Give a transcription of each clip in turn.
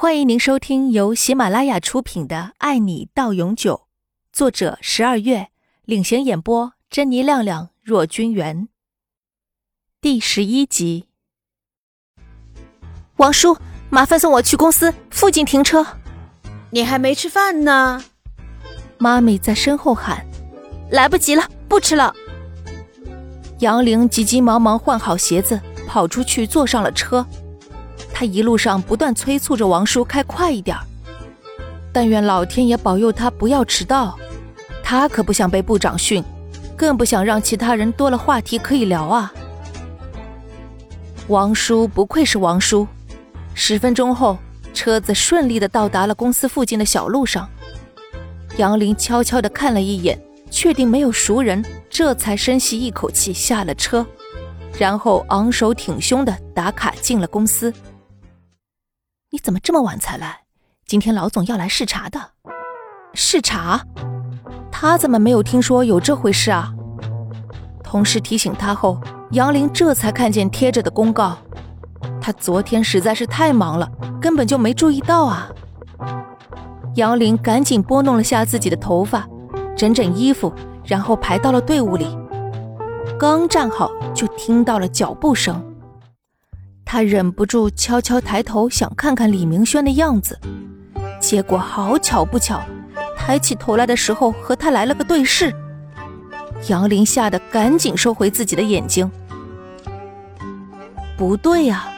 欢迎您收听由喜马拉雅出品的《爱你到永久》，作者十二月领衔演播：珍妮、亮亮、若君元。第十一集。王叔，麻烦送我去公司附近停车。你还没吃饭呢。妈咪在身后喊：“来不及了，不吃了。”杨玲急急忙忙换好鞋子，跑出去坐上了车。他一路上不断催促着王叔开快一点但愿老天爷保佑他不要迟到。他可不想被部长训，更不想让其他人多了话题可以聊啊。王叔不愧是王叔，十分钟后，车子顺利的到达了公司附近的小路上。杨林悄悄的看了一眼，确定没有熟人，这才深吸一口气下了车，然后昂首挺胸的打卡进了公司。你怎么这么晚才来？今天老总要来视察的。视察？他怎么没有听说有这回事啊？同事提醒他后，杨林这才看见贴着的公告。他昨天实在是太忙了，根本就没注意到啊。杨林赶紧拨弄了下自己的头发，整整衣服，然后排到了队伍里。刚站好，就听到了脚步声。他忍不住悄悄抬头，想看看李明轩的样子，结果好巧不巧，抬起头来的时候和他来了个对视。杨林吓得赶紧收回自己的眼睛。不对呀，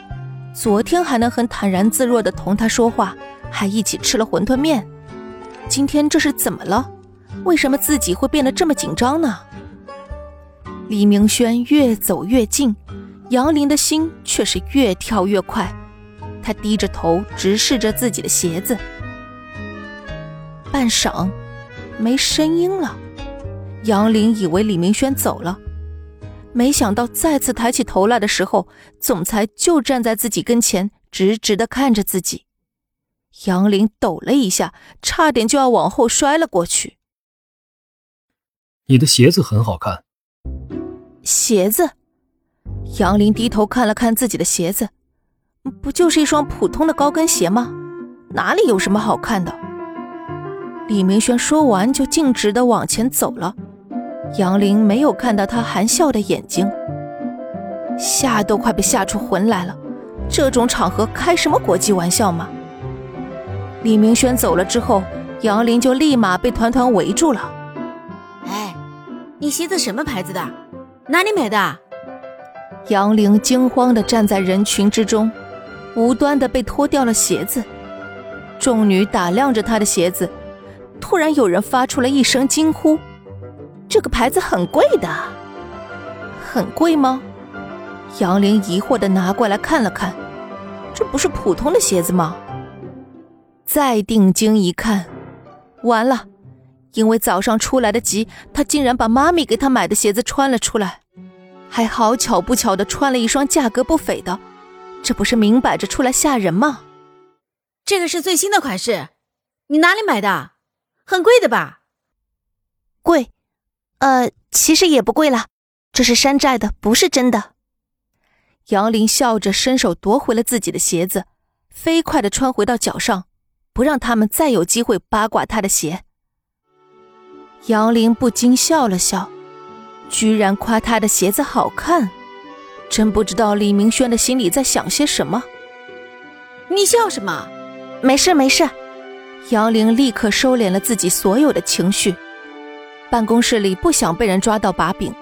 昨天还能很坦然自若地同他说话，还一起吃了馄饨面，今天这是怎么了？为什么自己会变得这么紧张呢？李明轩越走越近。杨林的心却是越跳越快，他低着头直视着自己的鞋子。半晌，没声音了。杨林以为李明轩走了，没想到再次抬起头来的时候，总裁就站在自己跟前，直直的看着自己。杨林抖了一下，差点就要往后摔了过去。你的鞋子很好看。鞋子。杨林低头看了看自己的鞋子，不就是一双普通的高跟鞋吗？哪里有什么好看的？李明轩说完就径直的往前走了。杨林没有看到他含笑的眼睛，吓都快被吓出魂来了。这种场合开什么国际玩笑嘛？李明轩走了之后，杨林就立马被团团围住了。哎，你鞋子什么牌子的？哪里买的？杨玲惊慌地站在人群之中，无端地被脱掉了鞋子。众女打量着她的鞋子，突然有人发出了一声惊呼：“这个牌子很贵的，很贵吗？”杨玲疑惑地拿过来看了看，这不是普通的鞋子吗？再定睛一看，完了，因为早上出来的急，他竟然把妈咪给他买的鞋子穿了出来。还好巧不巧的穿了一双价格不菲的，这不是明摆着出来吓人吗？这个是最新的款式，你哪里买的？很贵的吧？贵，呃，其实也不贵了，这是山寨的，不是真的。杨林笑着伸手夺回了自己的鞋子，飞快的穿回到脚上，不让他们再有机会八卦他的鞋。杨林不禁笑了笑。居然夸他的鞋子好看，真不知道李明轩的心里在想些什么。你笑什么？没事没事。杨玲立刻收敛了自己所有的情绪。办公室里不想被人抓到把柄。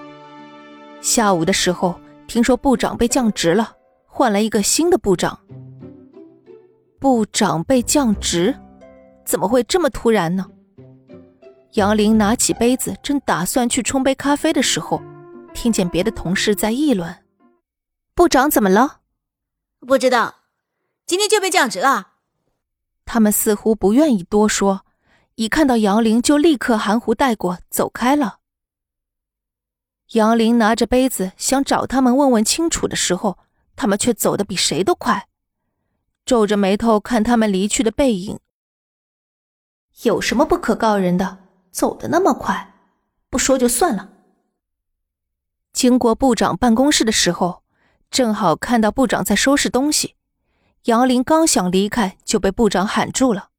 下午的时候，听说部长被降职了，换了一个新的部长。部长被降职，怎么会这么突然呢？杨林拿起杯子，正打算去冲杯咖啡的时候，听见别的同事在议论：“部长怎么了？”“不知道，今天就被降职了。”他们似乎不愿意多说，一看到杨林就立刻含糊带过走开了。杨林拿着杯子想找他们问问清楚的时候，他们却走得比谁都快，皱着眉头看他们离去的背影。有什么不可告人的？走的那么快，不说就算了。经过部长办公室的时候，正好看到部长在收拾东西，杨林刚想离开，就被部长喊住了。